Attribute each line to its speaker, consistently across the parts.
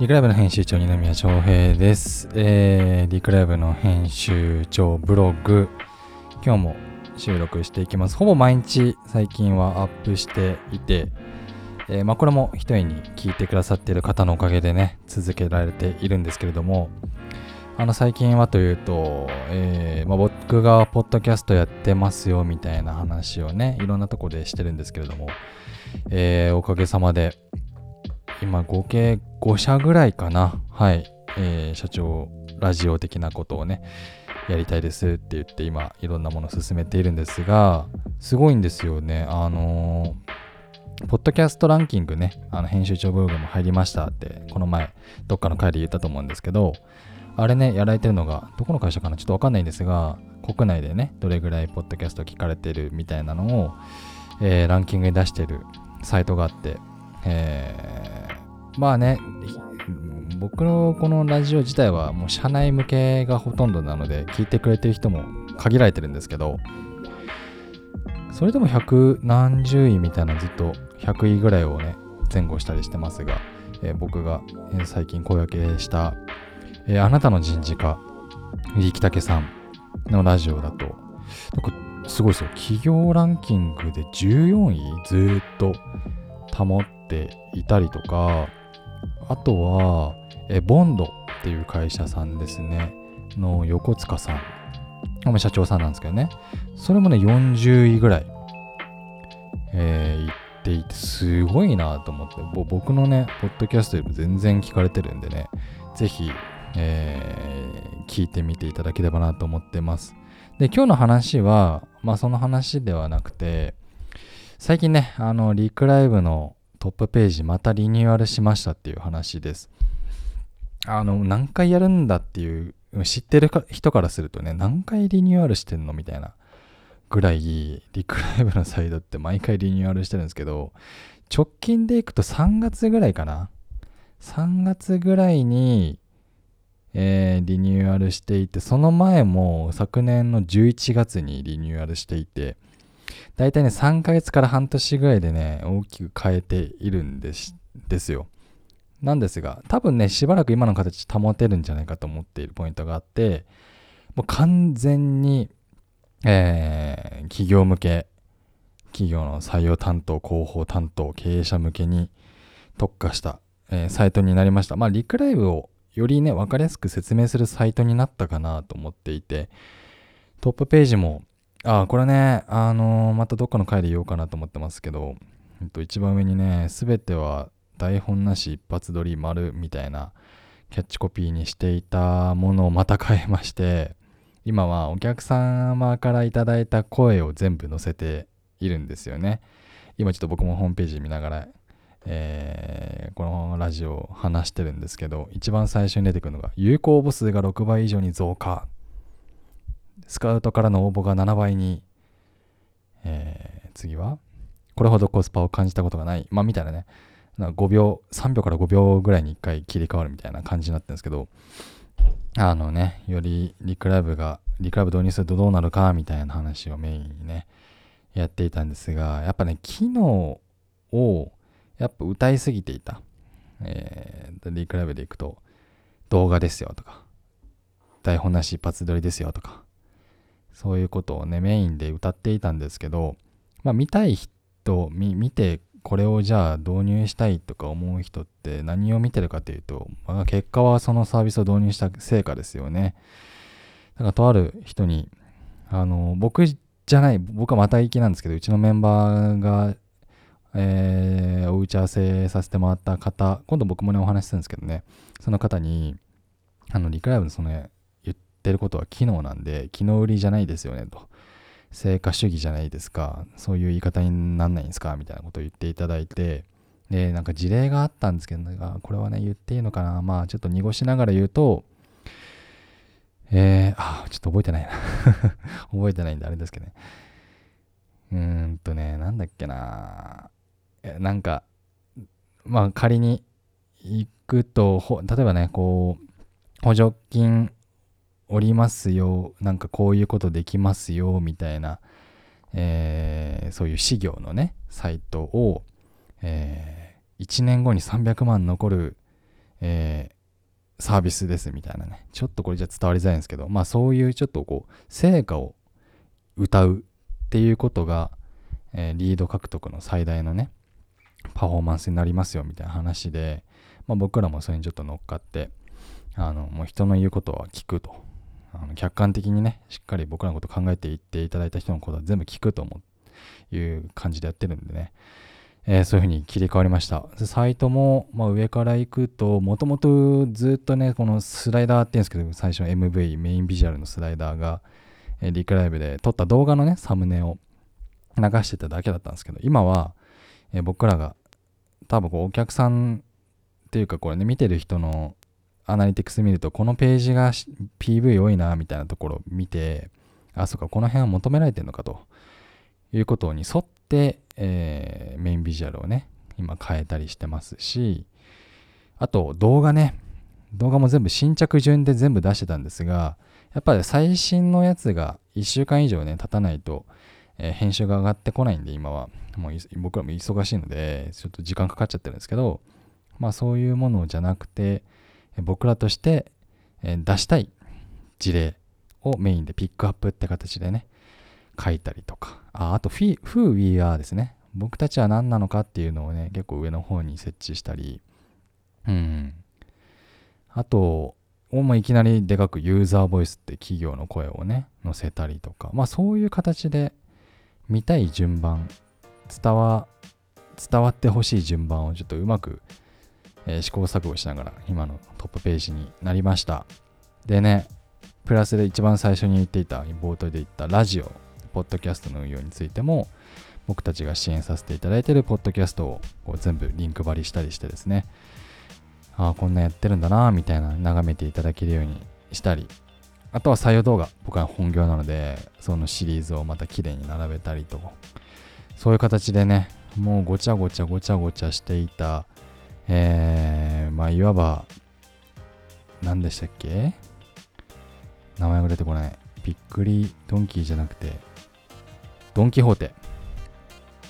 Speaker 1: リクライブの編集長、二宮翔平です。えー、リクライブの編集長ブログ、今日も収録していきます。ほぼ毎日最近はアップしていて、えーまあこれも一重に聞いてくださっている方のおかげでね、続けられているんですけれども、あの最近はというと、えーまあ、僕がポッドキャストやってますよみたいな話をね、いろんなとこでしてるんですけれども、えーおかげさまで、今合計5社ぐらいかな。はい。えー社長、ラジオ的なことをね、やりたいですって言って今、いろんなものを進めているんですが、すごいんですよね。あのーポッドキャストランキングね、あの編集長ブログも入りましたって、この前、どっかの回で言ったと思うんですけど、あれね、やられてるのが、どこの会社かな？ちょっとわかんないんですが、国内でね、どれぐらいポッドキャスト聞かれてるみたいなのを、えーランキングに出してるサイトがあって、えーまあね、僕のこのラジオ自体はもう社内向けがほとんどなので、聞いてくれてる人も限られてるんですけど、それでも百何十位みたいなずっと100位ぐらいをね、前後したりしてますが、えー僕が、最近声掛けした、えーあなたの人事課、力武さんのラジオだと、なんかすごいですよ。企業ランキングで14位ずっと保っていたりとか、あとは、えボンドっていう会社さんですね、の横塚さん。社長さんなんですけどね。それもね、40位ぐらい、えー、行っていて、すごいなと思って、僕のね、ポッドキャストよりも全然聞かれてるんでね、ぜひ、えー聞いてみていただければなと思ってます。で、今日の話は、まあその話ではなくて、最近ね、あの、リクライブのトップページまたリニューアルしましたっていう話です。あの、何回やるんだっていう、知ってるか人からするとね、何回リニューアルしてんのみたいなぐらい、リクライブのサイトって毎回リニューアルしてるんですけど、直近でいくと3月ぐらいかな。3月ぐらいに、えーリニューアルしていて、その前も昨年の11月にリニューアルしていて、だいたいね、3ヶ月から半年ぐらいでね、大きく変えているんですですよ。なんですが、多分ね、しばらく今の形保てるんじゃないかと思っているポイントがあって、もう完全に、えー企業向け、企業の採用担当、広報担当、経営者向けに特化した、えーサイトになりました。まあ、リクライブをよりね、わかりやすく説明するサイトになったかなと思っていて、トップページも、あ、これね、あのーまたどっかの回で言おうかなと思ってますけど、えっと、一番上にね、すべては台本なし一発撮り丸みたいなキャッチコピーにしていたものをまた変えまして、今はお客様からいただいた声を全部載せているんですよね。今ちょっと僕もホームページ見ながら、えーこのラジオを話してるんですけど、一番最初に出てくるのが、有効母数が6倍以上に増加。スカウトからの応募が7倍に。えー次は、これほどコスパを感じたことがない。まあ、みたいなね。な5秒、3秒から5秒ぐらいに1回切り替わるみたいな感じになってるんですけど、あのね、よりリクライブが、リクライブ導入するとどうなるかみたいな話をメインにね、やっていたんですが、やっぱね、機能をやっぱ歌いすぎていた。えー、リクライブでいくと、動画ですよとか、台本なし一発撮りですよとか、そういうことをね、メインで歌っていたんですけど、まあ見たい人、見てこれをじゃあ導入したいとか思う人って何を見てるかというと、まあ、結果はそのサービスを導入した成果ですよね。だからとある人に、あの、僕じゃない、僕はまた行きなんですけど、うちのメンバーが、えーお打ち合わせさせてもらった方、今度僕もね、お話しするんですけどね、その方に、あの、リクライブのそのね、ってることは機能なんで、機能売りじゃないですよね、と。成果主義じゃないですか。そういう言い方になんないんですかみたいなことを言っていただいて、で、なんか事例があったんですけど、これはね、言っていいのかなまあ、ちょっと濁しながら言うと、えー、あ、ちょっと覚えてないな。覚えてないんであれですけどね。うーんとね、なんだっけななんか、まあ仮に行くと、例えばね、こう、補助金おりますよ、なんかこういうことできますよ、みたいな、えーそういう事業のね、サイトを、え1年後に300万残る、えー、サービスですみたいなね。ちょっとこれじゃ伝わりづらいんですけど、まあそういうちょっとこう、成果を歌うっていうことが、えー、リード獲得の最大のね、パフォーマンスになりますよみたいな話で、まあ、僕らもそれにちょっと乗っかって、あの、もう人の言うことは聞くと。あの客観的にね、しっかり僕らのこと考えていっていただいた人のことは全部聞くと思ういう感じでやってるんでね、えー、そういう風に切り替わりました。サイトも、まあ、上から行くと、もともとずっとね、このスライダーって言うんですけど、最初の MV、メインビジュアルのスライダーが、えー、リクライブで撮った動画のね、サムネを流してただけだったんですけど、今は、えー、僕らが多分こうお客さんっていうかこれね、見てる人のアナリティクス見ると、このページが PV 多いな、みたいなところを見て、あ、そっか、この辺は求められてるのかということに沿って、えー、メインビジュアルをね、今変えたりしてますし、あと動画ね、動画も全部新着順で全部出してたんですが、やっぱり最新のやつが1週間以上ね、経たないと、えー、編集が上がってこないんで、今は。もう僕らも忙しいので、ちょっと時間かかっちゃってるんですけど、まあそういうものじゃなくて、僕らとして出したい事例をメインでピックアップって形でね、書いたりとか、ああと、Who We Are ですね。僕たちは何なのかっていうのをね、結構上の方に設置したり、うん。あと、もいきなりでかくユーザーボイスって企業の声をね、載せたりとか、まあそういう形で見たい順番、伝わ、伝わってほしい順番をちょっとうまくえー、試行錯誤しながら今のトップページになりました。でね、プラスで一番最初に言っていた、冒頭で言ったラジオ、ポッドキャストの運用についても、僕たちが支援させていただいているポッドキャストをこう全部リンク張りしたりしてですね、ああ、こんなやってるんだな、みたいな眺めていただけるようにしたり、あとは採用動画、僕は本業なので、そのシリーズをまた綺麗に並べたりと、そういう形でね、もうごちゃごちゃごちゃごちゃしていたえー、まあ、いわば、何でしたっけ？名前が出てこない。びっくりドンキーじゃなくて、ドンキホーテ。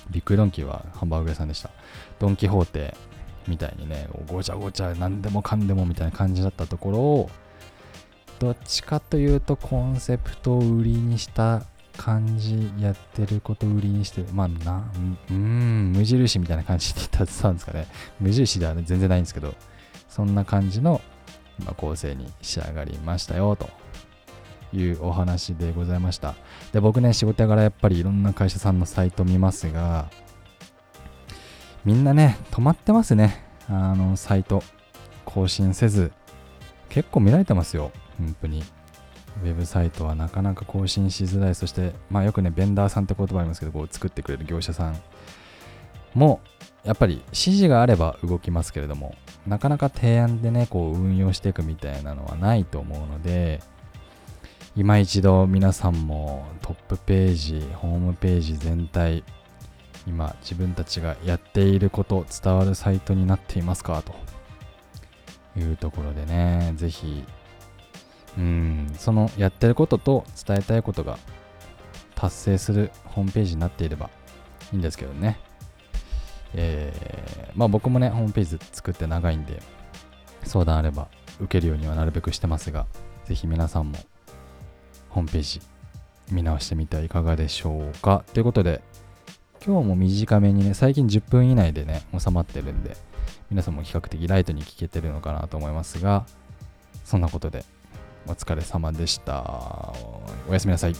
Speaker 1: びっくりドンキーはハンバーグ屋さんでした。ドンキホーテみたいにね、ごちゃごちゃ何でもかんでもみたいな感じだったところを、どっちかというとコンセプトを売りにした感じやってること売りにして、まあな、うん、無印みたいな感じで言ったんですかね。無印では、ね、全然ないんですけど、そんな感じの、ま、構成に仕上がりましたよ、というお話でございました。で、僕ね、仕事やからやっぱりいろんな会社さんのサイト見ますが、みんなね、止まってますね。あの、サイト。更新せず、結構見られてますよ。本当に。ウェブサイトはなかなか更新しづらい。そして、まあよくね、ベンダーさんって言葉ありますけど、こう作ってくれる業者さんも、やっぱり指示があれば動きますけれども、なかなか提案でね、こう運用していくみたいなのはないと思うので、今一度皆さんもトップページ、ホームページ全体、今自分たちがやっていること、伝わるサイトになっていますか？というところでね、ぜひうんそのやってることと伝えたいことが達成するホームページになっていればいいんですけどね。えー、まあ僕もね、ホームページ作って長いんで、相談あれば受けるようにはなるべくしてますが、ぜひ皆さんもホームページ見直してみてはいかがでしょうか。ということで、今日も短めにね、最近10分以内でね、収まってるんで、皆さんも比較的ライトに聞けてるのかなと思いますが、そんなことでお疲れ様でした。おやすみなさい。